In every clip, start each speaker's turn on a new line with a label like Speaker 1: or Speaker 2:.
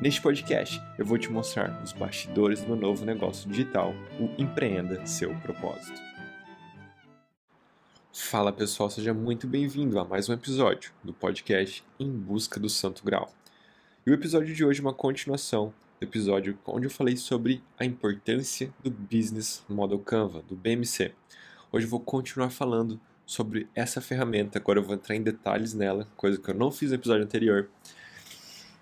Speaker 1: Neste podcast, eu vou te mostrar os bastidores do novo negócio digital, o Empreenda Seu Propósito. Fala pessoal, seja muito bem-vindo a mais um episódio do podcast Em Busca do Santo Grau. E o episódio de hoje é uma continuação do episódio onde eu falei sobre a importância do Business Model Canva, do BMC. Hoje eu vou continuar falando sobre essa ferramenta, agora eu vou entrar em detalhes nela, coisa que eu não fiz no episódio anterior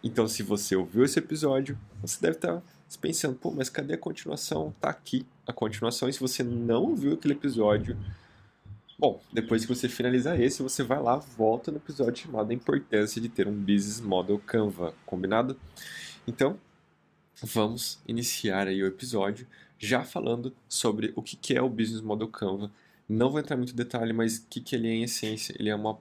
Speaker 1: então, se você ouviu esse episódio, você deve estar pensando, pô, mas cadê a continuação? Tá aqui a continuação. E se você não ouviu aquele episódio, bom, depois que você finalizar esse, você vai lá, volta no episódio chamado A Importância de ter um Business Model Canva, combinado? Então, vamos iniciar aí o episódio já falando sobre o que é o Business Model Canva. Não vou entrar muito em detalhe, mas o que ele é em essência? Ele é uma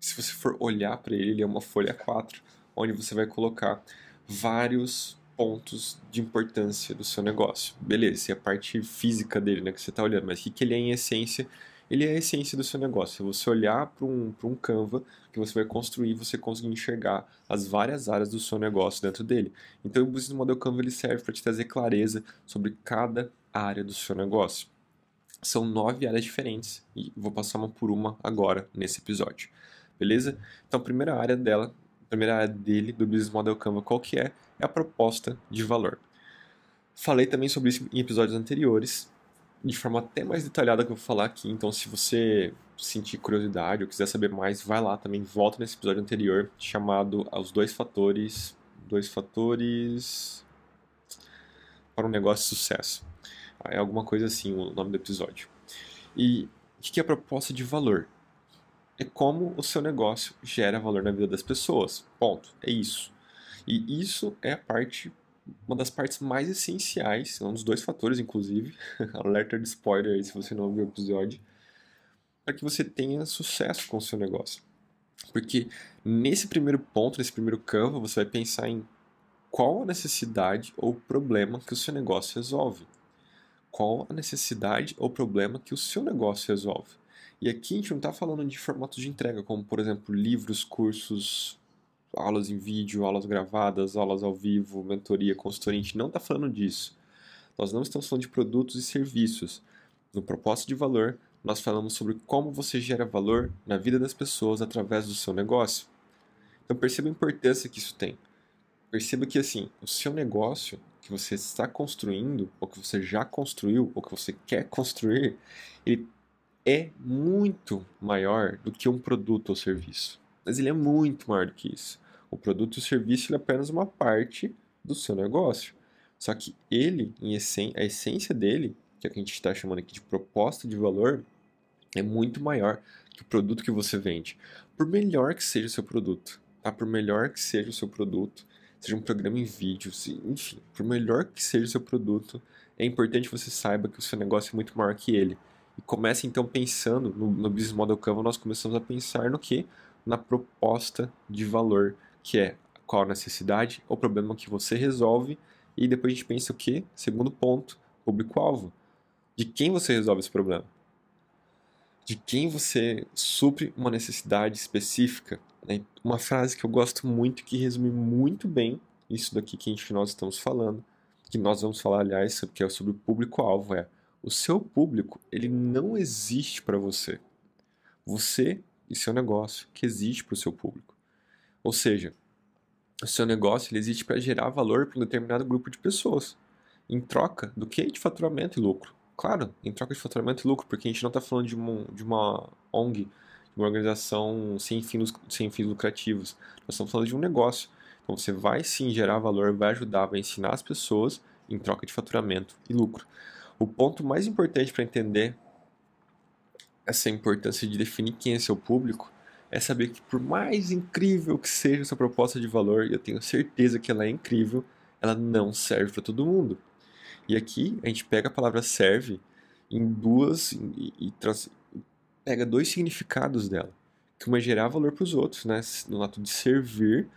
Speaker 1: se você for olhar para ele, ele é uma folha 4 onde você vai colocar vários pontos de importância do seu negócio. Beleza, é a parte física dele né, que você está olhando, mas o que, que ele é em essência? Ele é a essência do seu negócio. Se você olhar para um, um Canva que você vai construir, você conseguir enxergar as várias áreas do seu negócio dentro dele. Então, o Business Model Canva ele serve para te trazer clareza sobre cada área do seu negócio. São nove áreas diferentes e vou passar uma por uma agora nesse episódio. Beleza? Então, a primeira área dela primeira área dele, do Business Model Canva, qual que é? É a proposta de valor. Falei também sobre isso em episódios anteriores, de forma até mais detalhada que eu vou falar aqui. Então, se você sentir curiosidade ou quiser saber mais, vai lá também, volta nesse episódio anterior, chamado Os Dois Fatores. Dois Fatores para um negócio de sucesso. É alguma coisa assim o nome do episódio. E o que é a proposta de valor? É como o seu negócio gera valor na vida das pessoas. Ponto. É isso. E isso é a parte, uma das partes mais essenciais, é um dos dois fatores, inclusive, alerta de spoiler aí se você não ouviu o episódio, para que você tenha sucesso com o seu negócio. Porque nesse primeiro ponto, nesse primeiro campo, você vai pensar em qual a necessidade ou problema que o seu negócio resolve. Qual a necessidade ou problema que o seu negócio resolve. E aqui a gente não está falando de formatos de entrega, como por exemplo livros, cursos, aulas em vídeo, aulas gravadas, aulas ao vivo, mentoria, consultoria. A gente não está falando disso. Nós não estamos falando de produtos e serviços. No propósito de valor, nós falamos sobre como você gera valor na vida das pessoas através do seu negócio. Então perceba a importância que isso tem. Perceba que assim, o seu negócio que você está construindo, ou que você já construiu, ou que você quer construir, ele é muito maior do que um produto ou serviço. Mas ele é muito maior do que isso. O produto ou serviço é apenas uma parte do seu negócio. Só que ele, em a essência dele, que é o que a gente está chamando aqui de proposta de valor, é muito maior que o produto que você vende. Por melhor que seja o seu produto, tá? Por melhor que seja o seu produto, seja um programa em vídeo, enfim, por melhor que seja o seu produto, é importante que você saiba que o seu negócio é muito maior que ele. E começa então pensando no, no Business Model Canva, nós começamos a pensar no que? Na proposta de valor, que é qual a necessidade ou problema que você resolve, e depois a gente pensa o que? Segundo ponto, público-alvo. De quem você resolve esse problema? De quem você supre uma necessidade específica? Né? Uma frase que eu gosto muito, que resume muito bem isso daqui que a gente, nós estamos falando, que nós vamos falar, aliás, que é sobre o público-alvo, é o seu público, ele não existe para você. Você e seu negócio que existe para o seu público. Ou seja, o seu negócio ele existe para gerar valor para um determinado grupo de pessoas. Em troca do que? De faturamento e lucro. Claro, em troca de faturamento e lucro, porque a gente não está falando de uma, de uma ONG, de uma organização sem fins, sem fins lucrativos. Nós estamos falando de um negócio. Então você vai sim gerar valor, vai ajudar, vai ensinar as pessoas em troca de faturamento e lucro. O ponto mais importante para entender essa importância de definir quem é seu público é saber que, por mais incrível que seja sua proposta de valor, e eu tenho certeza que ela é incrível, ela não serve para todo mundo. E aqui a gente pega a palavra serve em duas e, e trans, pega dois significados dela. Que uma é gerar valor para os outros, né? no ato de servir,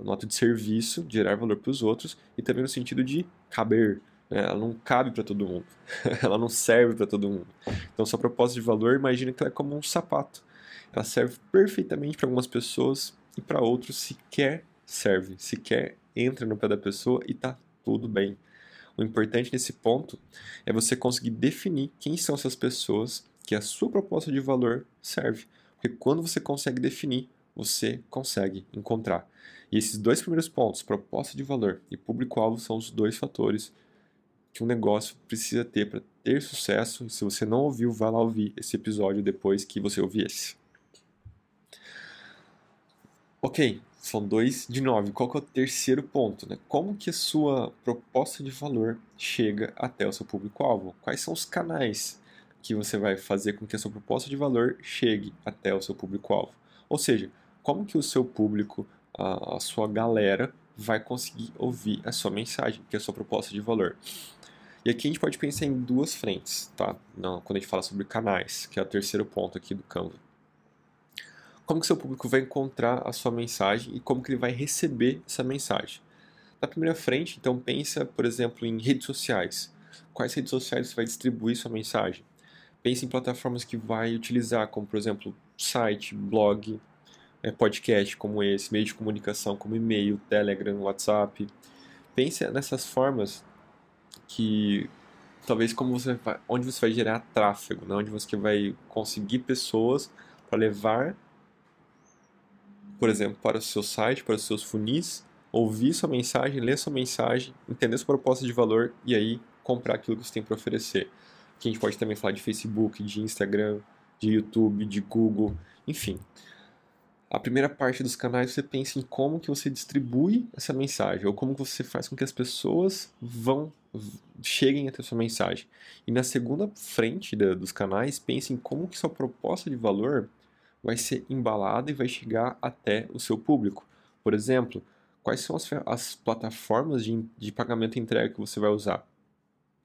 Speaker 1: no ato de serviço, gerar valor para os outros, e também no sentido de caber. Né? Ela não cabe para todo mundo, ela não serve para todo mundo. Então, sua proposta de valor, imagina que ela é como um sapato. Ela serve perfeitamente para algumas pessoas e para outros sequer serve, sequer entra no pé da pessoa e tá tudo bem. O importante nesse ponto é você conseguir definir quem são essas pessoas que a sua proposta de valor serve. Porque quando você consegue definir, você consegue encontrar. E esses dois primeiros pontos, proposta de valor e público-alvo, são os dois fatores que um negócio precisa ter para ter sucesso. Se você não ouviu, vá lá ouvir esse episódio depois que você ouvir esse. Ok, são dois de nove. Qual que é o terceiro ponto? Né? Como que a sua proposta de valor chega até o seu público-alvo? Quais são os canais que você vai fazer com que a sua proposta de valor chegue até o seu público-alvo? Ou seja, como que o seu público, a, a sua galera, vai conseguir ouvir a sua mensagem, que é a sua proposta de valor? E aqui a gente pode pensar em duas frentes, tá? Quando a gente fala sobre canais, que é o terceiro ponto aqui do Canva como que seu público vai encontrar a sua mensagem e como que ele vai receber essa mensagem. Na primeira frente, então pensa, por exemplo, em redes sociais. Quais redes sociais você vai distribuir sua mensagem? Pense em plataformas que vai utilizar, como por exemplo, site, blog, é, podcast como esse, meio de comunicação como e-mail, Telegram, WhatsApp. Pense nessas formas que talvez como você vai, onde você vai gerar tráfego, né? onde você vai conseguir pessoas para levar por exemplo, para o seu site, para os seus funis, ouvir sua mensagem, ler sua mensagem, entender sua proposta de valor e aí comprar aquilo que você tem para oferecer. Aqui a gente pode também falar de Facebook, de Instagram, de YouTube, de Google, enfim. A primeira parte dos canais você pensa em como que você distribui essa mensagem ou como você faz com que as pessoas vão cheguem até sua mensagem. E na segunda frente da, dos canais, pense em como que sua proposta de valor vai ser embalada e vai chegar até o seu público. Por exemplo, quais são as, as plataformas de, de pagamento e entrega que você vai usar?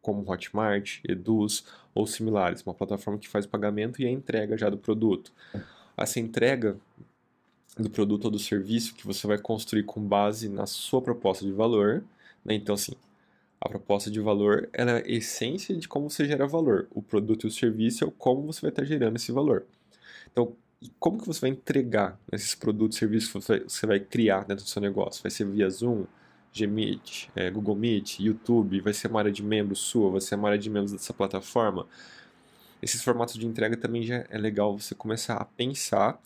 Speaker 1: Como Hotmart, Eduz ou similares, uma plataforma que faz o pagamento e a entrega já do produto. Essa entrega do produto ou do serviço que você vai construir com base na sua proposta de valor. Né? Então, assim, a proposta de valor é a essência de como você gera valor. O produto e o serviço é como você vai estar gerando esse valor. Então, como que você vai entregar esses produtos e serviços que você vai criar dentro do seu negócio? Vai ser via Zoom, Gmeet, é, Google Meet, YouTube? Vai ser uma área de membros sua? Vai ser uma área de membros dessa plataforma? Esses formatos de entrega também já é legal você começar a pensar.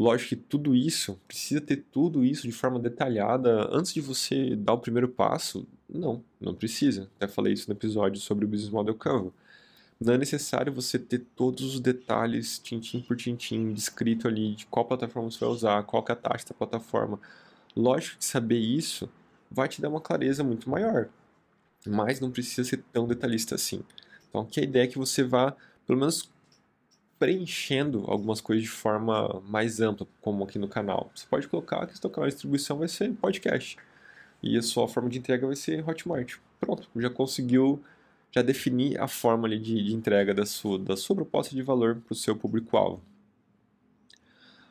Speaker 1: Lógico que tudo isso, precisa ter tudo isso de forma detalhada antes de você dar o primeiro passo? Não, não precisa. Até falei isso no episódio sobre o Business Model Canva não é necessário você ter todos os detalhes, tintim por tintim, descrito ali de qual plataforma você vai usar, qual é a taxa da plataforma. Lógico que saber isso vai te dar uma clareza muito maior, mas não precisa ser tão detalhista assim. Então, aqui a ideia é que você vá, pelo menos, preenchendo algumas coisas de forma mais ampla, como aqui no canal. Você pode colocar que seu canal de distribuição vai ser podcast e a sua forma de entrega vai ser Hotmart. Pronto, já conseguiu já definir a forma de, de entrega da sua, da sua proposta de valor para o seu público-alvo.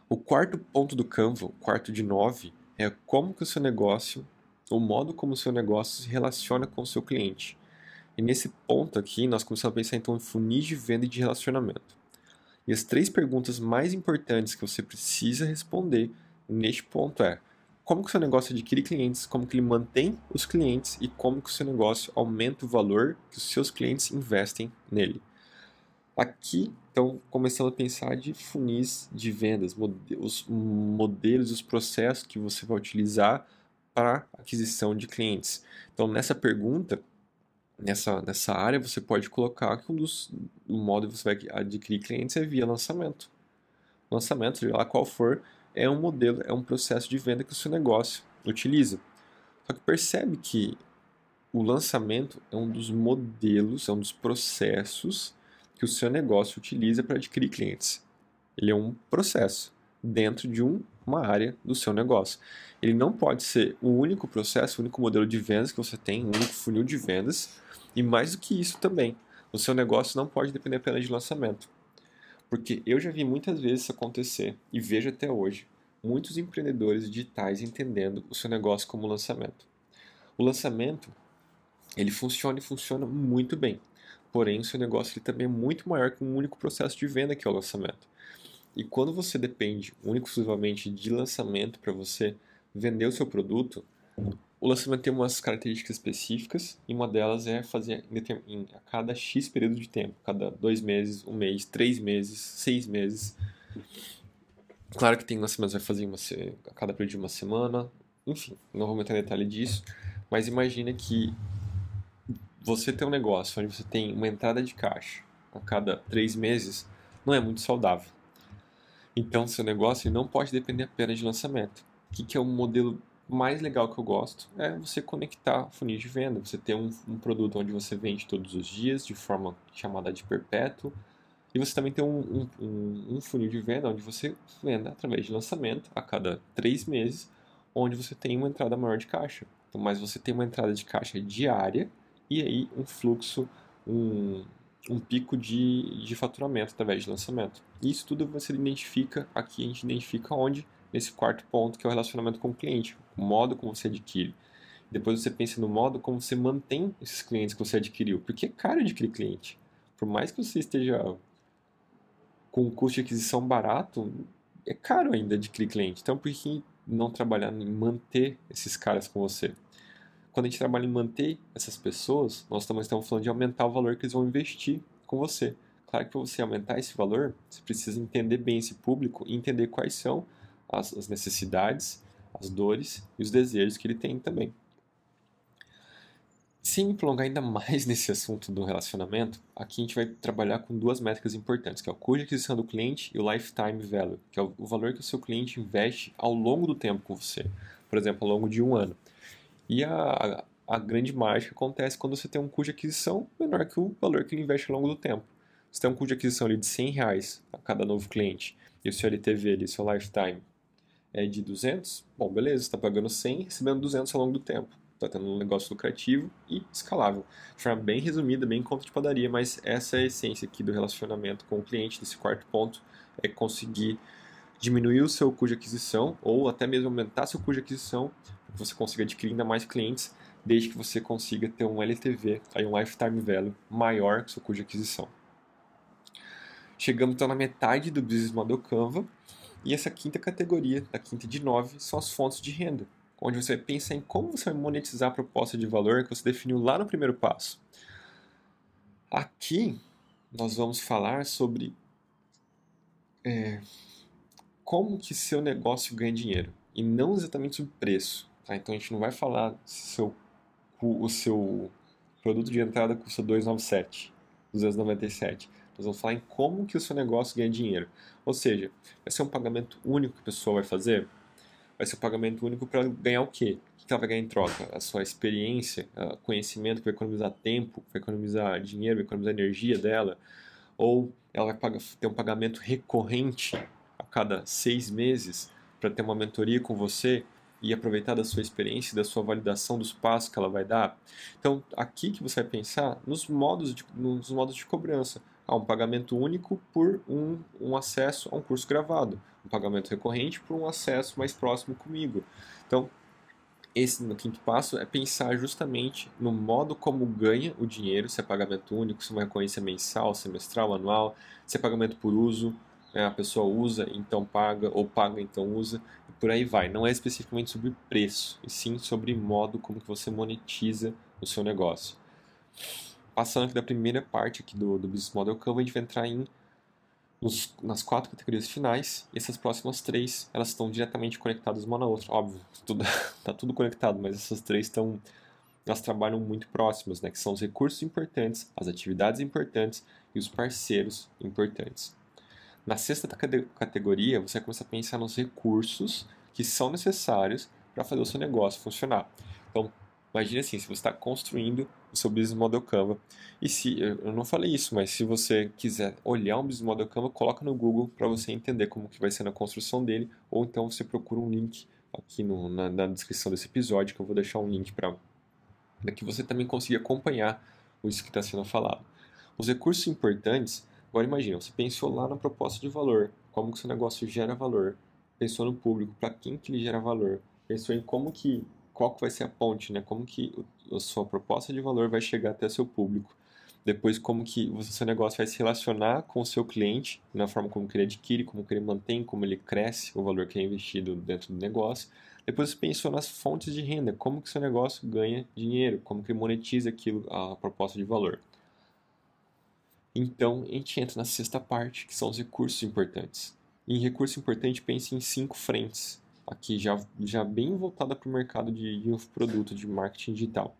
Speaker 1: O quarto ponto do Canva, quarto de nove, é como que o seu negócio, o modo como o seu negócio se relaciona com o seu cliente. E nesse ponto aqui, nós começamos a pensar então em funis de venda e de relacionamento. E as três perguntas mais importantes que você precisa responder neste ponto é: como que o seu negócio adquire clientes, como que ele mantém os clientes e como que o seu negócio aumenta o valor que os seus clientes investem nele. Aqui, então, começando a pensar de funis de vendas, os modelos, os processos que você vai utilizar para aquisição de clientes. Então, nessa pergunta, nessa, nessa área, você pode colocar que um dos o modo que você vai adquirir clientes é via lançamento. Lançamento, seja lá qual for, é um modelo, é um processo de venda que o seu negócio utiliza. Só que percebe que o lançamento é um dos modelos, é um dos processos que o seu negócio utiliza para adquirir clientes. Ele é um processo dentro de um, uma área do seu negócio. Ele não pode ser o único processo, o único modelo de vendas que você tem, o único funil de vendas E mais do que isso também, o seu negócio não pode depender apenas de lançamento. Porque eu já vi muitas vezes isso acontecer e vejo até hoje muitos empreendedores digitais entendendo o seu negócio como lançamento. O lançamento, ele funciona e funciona muito bem. Porém, o seu negócio ele também é muito maior que um único processo de venda que é o lançamento. E quando você depende único exclusivamente de lançamento para você vender o seu produto, o lançamento tem umas características específicas e uma delas é fazer em, a cada X período de tempo, cada dois meses, um mês, três meses, seis meses. Claro que tem lançamentos vai fazer uma, a cada período de uma semana, enfim, não vou entrar em detalhe disso, mas imagina que você tem um negócio onde você tem uma entrada de caixa a cada três meses, não é muito saudável. Então, seu negócio não pode depender apenas de lançamento. O que, que é um modelo mais legal que eu gosto é você conectar funil de venda, você ter um, um, produto onde você vende todos os dias de forma chamada de perpétuo e você também tem um, um, um funil de venda onde você venda através de lançamento a cada três meses, onde você tem uma entrada maior de caixa. Então, mas você tem uma entrada de caixa diária e aí um fluxo, um, um pico de, de faturamento através de lançamento. E isso tudo você identifica aqui, a gente identifica onde nesse quarto ponto, que é o relacionamento com o cliente, o modo como você adquire. Depois você pensa no modo como você mantém esses clientes que você adquiriu, porque é caro adquirir cliente. Por mais que você esteja com um custo de aquisição barato, é caro ainda adquirir cliente. Então, por que não trabalhar em manter esses caras com você? Quando a gente trabalha em manter essas pessoas, nós também estamos falando de aumentar o valor que eles vão investir com você. Claro que para você aumentar esse valor, você precisa entender bem esse público e entender quais são as, as necessidades, as dores e os desejos que ele tem também. Sem me prolongar ainda mais nesse assunto do relacionamento, aqui a gente vai trabalhar com duas métricas importantes, que é o custo de aquisição do cliente e o lifetime value, que é o valor que o seu cliente investe ao longo do tempo com você, por exemplo, ao longo de um ano. E a, a grande mágica acontece quando você tem um custo de aquisição menor que o valor que ele investe ao longo do tempo. Você tem um custo de aquisição ali de 100 reais a cada novo cliente, e o seu LTV, ali, seu lifetime, é de 200, bom, beleza, você está pagando 100 recebendo 200 ao longo do tempo. Está tendo um negócio lucrativo e escalável. De forma bem resumida, bem conta de padaria, mas essa é a essência aqui do relacionamento com o cliente, desse quarto ponto, é conseguir diminuir o seu custo de aquisição ou até mesmo aumentar seu custo de aquisição você consiga adquirir ainda mais clientes, desde que você consiga ter um LTV, aí um Lifetime Value maior que o custo de aquisição. Chegamos então na metade do Business Model Canva, e essa quinta categoria, da quinta de nove, são as fontes de renda, onde você pensa em como você vai monetizar a proposta de valor que você definiu lá no primeiro passo. Aqui nós vamos falar sobre é, como que seu negócio ganha dinheiro e não exatamente sobre preço. Tá? Então a gente não vai falar se seu, o seu produto de entrada custa 297, 297. Nós vamos falar em como que o seu negócio ganha dinheiro. Ou seja, vai ser um pagamento único que a pessoa vai fazer? Vai ser um pagamento único para ganhar o quê? O que ela vai ganhar em troca? A sua experiência, conhecimento que vai economizar tempo, vai economizar dinheiro, vai economizar energia dela? Ou ela vai ter um pagamento recorrente a cada seis meses para ter uma mentoria com você e aproveitar da sua experiência, da sua validação dos passos que ela vai dar. Então, aqui que você vai pensar nos modos de, nos modos de cobrança a um pagamento único por um, um acesso a um curso gravado, um pagamento recorrente por um acesso mais próximo comigo. Então, esse no quinto passo é pensar justamente no modo como ganha o dinheiro, se é pagamento único, se é uma recorrência mensal, semestral, anual, se é pagamento por uso, né, a pessoa usa, então paga, ou paga, então usa, e por aí vai. Não é especificamente sobre preço, e sim sobre modo como que você monetiza o seu negócio passando aqui da primeira parte aqui do, do Business Model Canva, a gente vai entrar em, nos, nas quatro categorias finais, e essas próximas três, elas estão diretamente conectadas uma na outra, óbvio, tudo, tá tudo conectado, mas essas três estão, elas trabalham muito próximas, né, que são os recursos importantes, as atividades importantes e os parceiros importantes. Na sexta categoria, você vai começar a pensar nos recursos que são necessários para fazer o seu negócio funcionar. Então, Imagine assim, se você está construindo o seu Business Model Canva, e se, eu não falei isso, mas se você quiser olhar um Business Model Canva, coloca no Google para você entender como que vai ser na construção dele, ou então você procura um link aqui no, na, na, descrição desse episódio, que eu vou deixar um link para que você também consiga acompanhar isso que está sendo falado. Os recursos importantes, agora imagina, você pensou lá na proposta de valor, como que seu negócio gera valor, pensou no público, para quem que ele gera valor, pensou em como que, qual que vai ser a ponte, né? Como que a sua proposta de valor vai chegar até seu público. Depois, como que o seu negócio vai se relacionar com o seu cliente, na forma como que ele adquire, como que ele mantém, como ele cresce, o valor que é investido dentro do negócio. Depois você pensou nas fontes de renda, como que seu negócio ganha dinheiro, como que monetiza aquilo, a proposta de valor. Então, a gente entra na sexta parte, que são os recursos importantes. Em recurso importante, pense em cinco frentes, aqui já, já bem voltada para o mercado de, de produto, de marketing digital.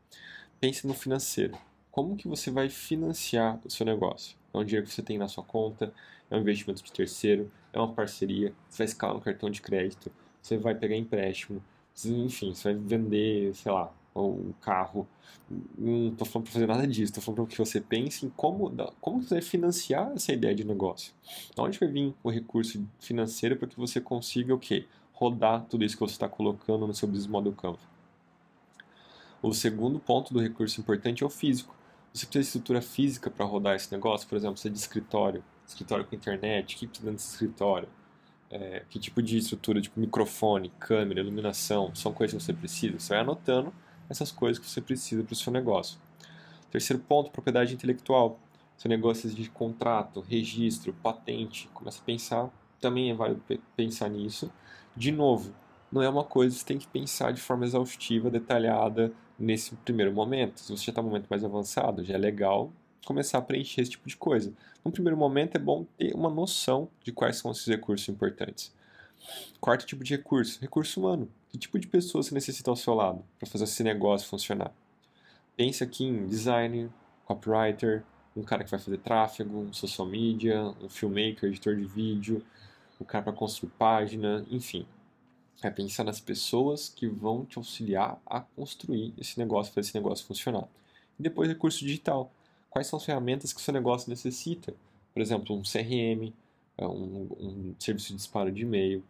Speaker 1: Pense no financeiro. Como que você vai financiar o seu negócio? É um dinheiro que você tem na sua conta, é um investimento de terceiro, é uma parceria, você vai escalar no cartão de crédito, você vai pegar empréstimo, enfim, você vai vender, sei lá, um carro. Não estou falando para fazer nada disso, estou falando para que você pense em como, como você vai financiar essa ideia de negócio. De onde vai vir o recurso financeiro para que você consiga o quê? Rodar tudo isso que você está colocando no seu business model Canva. O segundo ponto do recurso importante é o físico. Você precisa de estrutura física para rodar esse negócio, por exemplo, você é de escritório, escritório com internet, o que precisa dentro escritório? É, que tipo de estrutura, tipo microfone, câmera, iluminação, são coisas que você precisa. Você vai anotando essas coisas que você precisa para o seu negócio. Terceiro ponto, propriedade intelectual. Seu negócio de contrato, registro, patente, começa a pensar, também é válido pensar nisso. De novo, não é uma coisa que você tem que pensar de forma exaustiva, detalhada nesse primeiro momento. Se você já está no momento mais avançado, já é legal começar a preencher esse tipo de coisa. No primeiro momento é bom ter uma noção de quais são esses recursos importantes. Quarto tipo de recurso, recurso humano. Que tipo de pessoa você necessita ao seu lado para fazer esse negócio funcionar? Pense aqui em designer, copywriter, um cara que vai fazer tráfego, um social media, um filmmaker, editor de vídeo, o um cara para construir página, enfim. É pensar nas pessoas que vão te auxiliar a construir esse negócio, fazer esse negócio funcionar. E depois recurso digital. Quais são as ferramentas que o seu negócio necessita? Por exemplo, um CRM, um, um serviço de disparo de e-mail,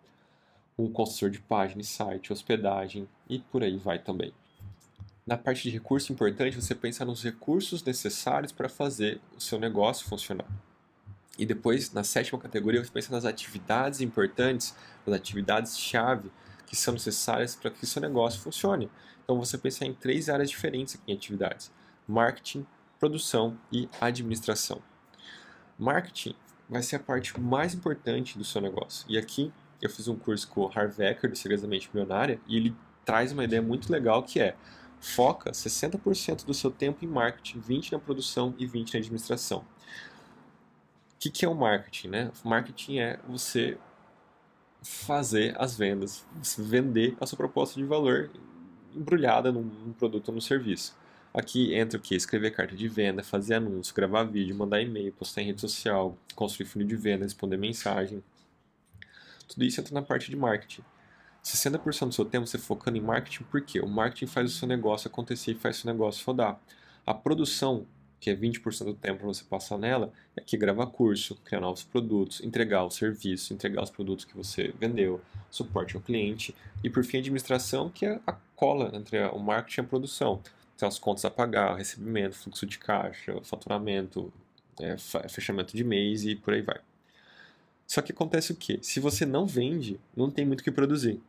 Speaker 1: um construtor de página e site, hospedagem e por aí vai também. Na parte de recurso importante, você pensa nos recursos necessários para fazer o seu negócio funcionar. E depois, na sétima categoria, você pensa nas atividades importantes, nas atividades-chave que são necessárias para que o seu negócio funcione. Então, você pensa em três áreas diferentes aqui em atividades: marketing, produção e administração. Marketing vai ser a parte mais importante do seu negócio. E aqui eu fiz um curso com o Harv Eker, do Segredos Mente Milionária, e ele traz uma ideia muito legal que é foca 60% do seu tempo em marketing, 20% na produção e 20% na administração. O que, que é o marketing? Né? O marketing é você fazer as vendas, vender a sua proposta de valor embrulhada num produto ou num serviço. Aqui entra o que? Escrever carta de venda, fazer anúncio, gravar vídeo, mandar e-mail, postar em rede social, construir funil de venda, responder mensagem. Tudo isso entra na parte de marketing. 60% do seu tempo você focando em marketing, por quê? O marketing faz o seu negócio acontecer e faz o seu negócio rodar. A produção, que é 20% do tempo você passar nela, é que gravar curso, criar novos produtos, entregar o serviço, entregar os produtos que você vendeu, suporte ao cliente e por fim a administração, que é a cola entre o marketing e a produção. Então as contas a pagar, recebimento, fluxo de caixa, faturamento, é, fechamento de mês e por aí vai. Só que acontece o quê? Se você não vende, não tem muito o que produzir.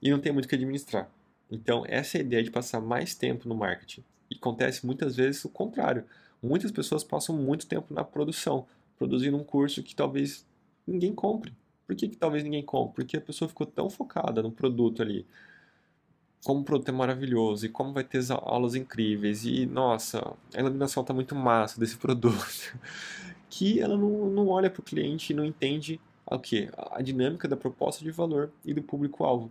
Speaker 1: E não tem muito o que administrar. Então, essa é a ideia de passar mais tempo no marketing. E acontece muitas vezes o contrário. Muitas pessoas passam muito tempo na produção, produzindo um curso que talvez ninguém compre. Por que, que talvez ninguém compre? Porque a pessoa ficou tão focada no produto ali, como o produto é maravilhoso e como vai ter aulas incríveis e nossa, a iluminação está muito massa desse produto, que ela não, não olha para o cliente e não entende o que a dinâmica da proposta de valor e do público-alvo.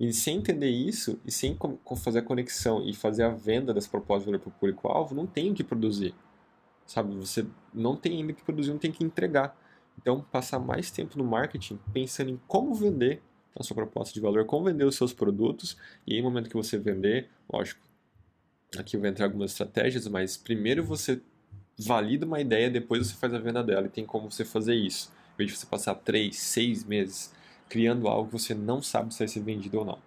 Speaker 1: E sem entender isso e sem fazer a conexão e fazer a venda dessa proposta de valor para o público-alvo, não tem o que produzir. Sabe, você não tem ainda que produzir, não tem que entregar. Então, passar mais tempo no marketing pensando em como vender a sua proposta de valor, como vender os seus produtos, e no momento que você vender, lógico, aqui vai entrar algumas estratégias, mas primeiro você valida uma ideia, depois você faz a venda dela, e tem como você fazer isso, em vez de você passar três, seis meses criando algo que você não sabe se vai ser vendido ou não.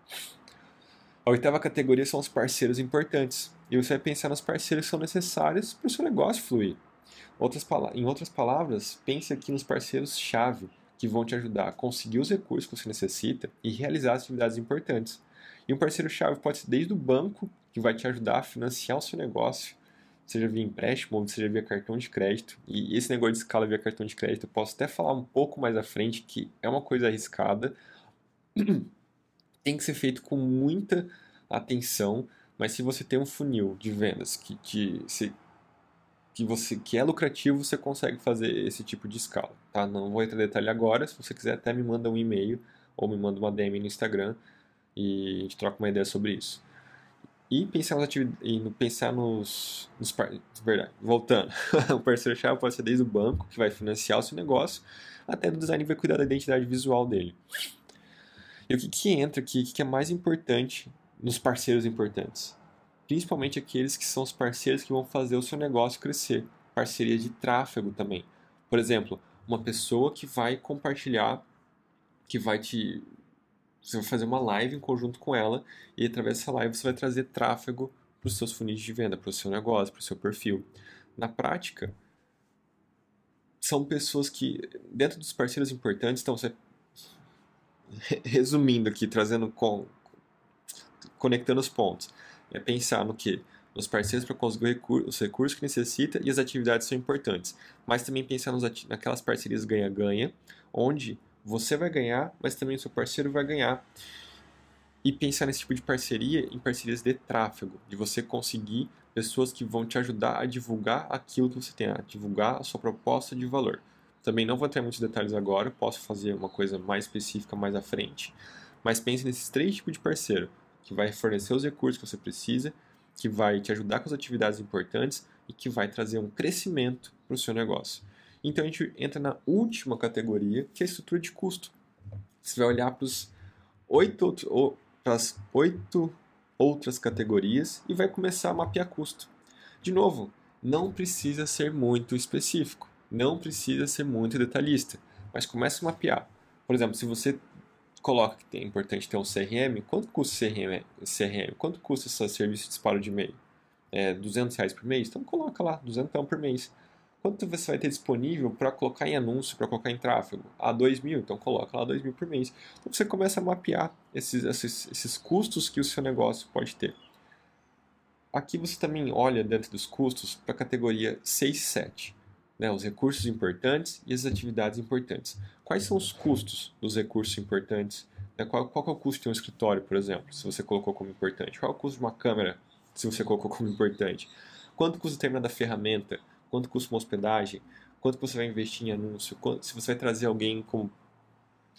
Speaker 1: A oitava categoria são os parceiros importantes. e você vai pensar nos parceiros que são necessários para o seu negócio fluir. Outras, em outras palavras, pense aqui nos parceiros-chave que vão te ajudar a conseguir os recursos que você necessita e realizar as atividades importantes. E um parceiro-chave pode ser desde o banco, que vai te ajudar a financiar o seu negócio, seja via empréstimo ou seja via cartão de crédito. E esse negócio de escala via cartão de crédito eu posso até falar um pouco mais à frente, que é uma coisa arriscada. Tem que ser feito com muita atenção, mas se você tem um funil de vendas que, que, se, que, você, que é lucrativo, você consegue fazer esse tipo de escala. Tá? Não vou entrar em detalhe agora, se você quiser até me manda um e-mail ou me manda uma DM no Instagram e a gente troca uma ideia sobre isso. E pensar, nas e pensar nos, nos verdade, voltando, o parceiro-chave pode ser desde o banco, que vai financiar o seu negócio, até o design que vai cuidar da identidade visual dele. E o que, que entra aqui, o que, que é mais importante nos parceiros importantes? Principalmente aqueles que são os parceiros que vão fazer o seu negócio crescer. Parceria de tráfego também. Por exemplo, uma pessoa que vai compartilhar, que vai te você vai fazer uma live em conjunto com ela e através dessa live você vai trazer tráfego para os seus funis de venda, para o seu negócio, para o seu perfil. Na prática, são pessoas que, dentro dos parceiros importantes, então você, resumindo aqui, trazendo com, conectando os pontos, é pensar no que? Nos parceiros para conseguir os recursos que necessita e as atividades são importantes. Mas também pensar nos, naquelas parcerias ganha-ganha, onde você vai ganhar, mas também o seu parceiro vai ganhar. E pensar nesse tipo de parceria em parcerias de tráfego, de você conseguir pessoas que vão te ajudar a divulgar aquilo que você tem, a divulgar a sua proposta de valor. Também não vou em muitos detalhes agora, posso fazer uma coisa mais específica mais à frente. Mas pense nesses três tipos de parceiro, que vai fornecer os recursos que você precisa, que vai te ajudar com as atividades importantes e que vai trazer um crescimento para o seu negócio. Então a gente entra na última categoria, que é a estrutura de custo. Você vai olhar para os oito, as oito outras categorias e vai começar a mapear custo. De novo, não precisa ser muito específico, não precisa ser muito detalhista, mas comece a mapear. Por exemplo, se você coloca que é importante ter um CRM, quanto custa CRM? CRM? Quanto custa esse serviço de disparo de e-mail? É 200 reais por mês? Então coloca lá, 200 por mês. Quanto você vai ter disponível para colocar em anúncio, para colocar em tráfego? A ah, 2 mil, então coloca lá 2 mil por mês. Então você começa a mapear esses, esses, esses custos que o seu negócio pode ter. Aqui você também olha dentro dos custos para a categoria 6 e 7, né, os recursos importantes e as atividades importantes. Quais são os custos dos recursos importantes? Né, qual, qual é o custo de um escritório, por exemplo, se você colocou como importante? Qual é o custo de uma câmera, se você colocou como importante? Quanto custa determinada ferramenta? quanto custa uma hospedagem, quanto você vai investir em anúncio, quanto, se você vai trazer alguém como,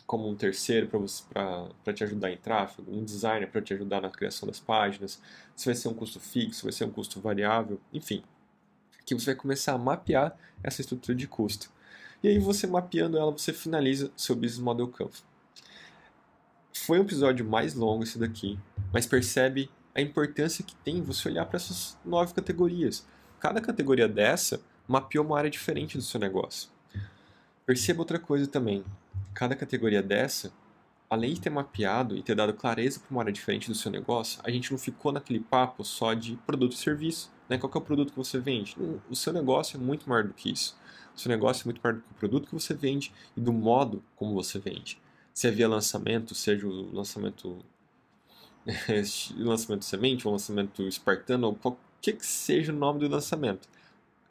Speaker 1: como um terceiro para te ajudar em tráfego, um designer para te ajudar na criação das páginas, se vai ser um custo fixo, vai ser um custo variável, enfim. Aqui você vai começar a mapear essa estrutura de custo. E aí você mapeando ela, você finaliza seu Business Model Canva. Foi um episódio mais longo esse daqui, mas percebe a importância que tem você olhar para essas nove categorias cada categoria dessa mapeou uma área diferente do seu negócio. Perceba outra coisa também. Cada categoria dessa, além de ter mapeado e ter dado clareza para uma área diferente do seu negócio, a gente não ficou naquele papo só de produto e serviço. Né? Qual é o produto que você vende? O seu negócio é muito maior do que isso. O seu negócio é muito maior do que o produto que você vende e do modo como você vende. Se é via lançamento, seja o lançamento lançamento semente, ou lançamento espartano, ou que, que seja o nome do lançamento.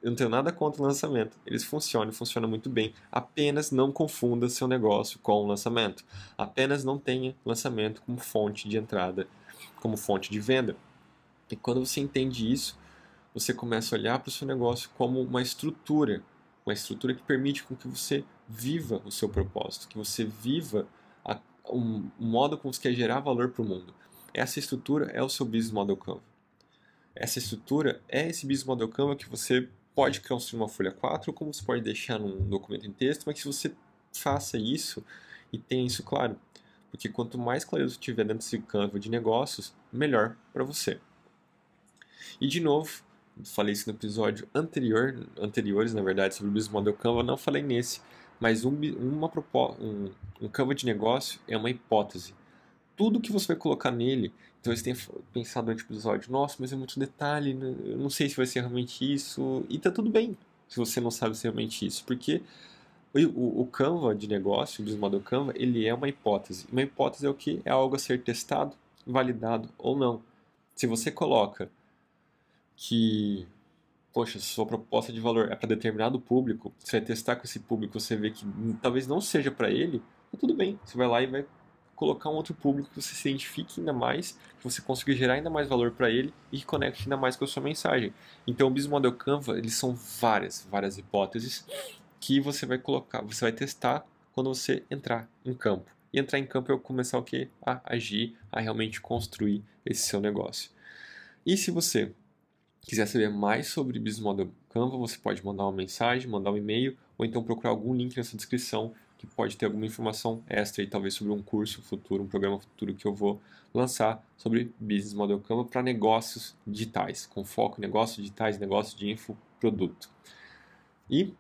Speaker 1: Eu não tenho nada contra o lançamento. Eles funcionam, funcionam muito bem. Apenas não confunda seu negócio com o lançamento. Apenas não tenha lançamento como fonte de entrada, como fonte de venda. E quando você entende isso, você começa a olhar para o seu negócio como uma estrutura, uma estrutura que permite com que você viva o seu propósito, que você viva a, um, um modo como você quer gerar valor para o mundo. Essa estrutura é o seu Business Model Canva essa estrutura é esse Business Model Canva que você pode construir uma folha 4 ou como você pode deixar num documento em texto, mas que você faça isso e tenha isso claro. Porque quanto mais clareza você tiver dentro desse Canva de negócios, melhor para você. E de novo, falei isso no episódio anterior, anteriores, na verdade, sobre o Business Model Canva, não falei nesse, mas um, uma um, um Canva de negócio é uma hipótese. Tudo que você vai colocar nele. Então você tem pensado durante o episódio, nossa, mas é muito detalhe, né? eu não sei se vai ser realmente isso. E tá tudo bem se você não sabe se é realmente isso, porque o, o Canva de negócio, o Business Canva, ele é uma hipótese. Uma hipótese é o que? É algo a ser testado, validado ou não. Se você coloca que, poxa, sua proposta de valor é para determinado público, você vai testar com esse público, você vê que talvez não seja para ele, tá tudo bem. Você vai lá e vai colocar um outro público que você se identifique ainda mais, que você consiga gerar ainda mais valor para ele e que conecte ainda mais com a sua mensagem. Então, o Business Model Canva, eles são várias, várias hipóteses que você vai colocar, você vai testar quando você entrar em campo. E entrar em campo é começar o que? A agir, a realmente construir esse seu negócio. E se você quiser saber mais sobre Business Model Canva, você pode mandar uma mensagem, mandar um e-mail ou então procurar algum link nessa descrição que pode ter alguma informação extra e talvez sobre um curso futuro, um programa futuro que eu vou lançar sobre Business Model Canva para negócios digitais, com foco em negócios digitais, negócios de infoproduto. E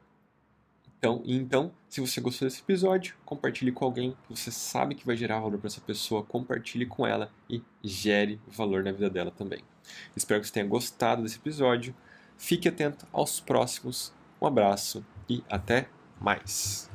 Speaker 1: então, então, se você gostou desse episódio, compartilhe com alguém que você sabe que vai gerar valor para essa pessoa, compartilhe com ela e gere valor na vida dela também. Espero que você tenha gostado desse episódio. Fique atento aos próximos. Um abraço e até mais.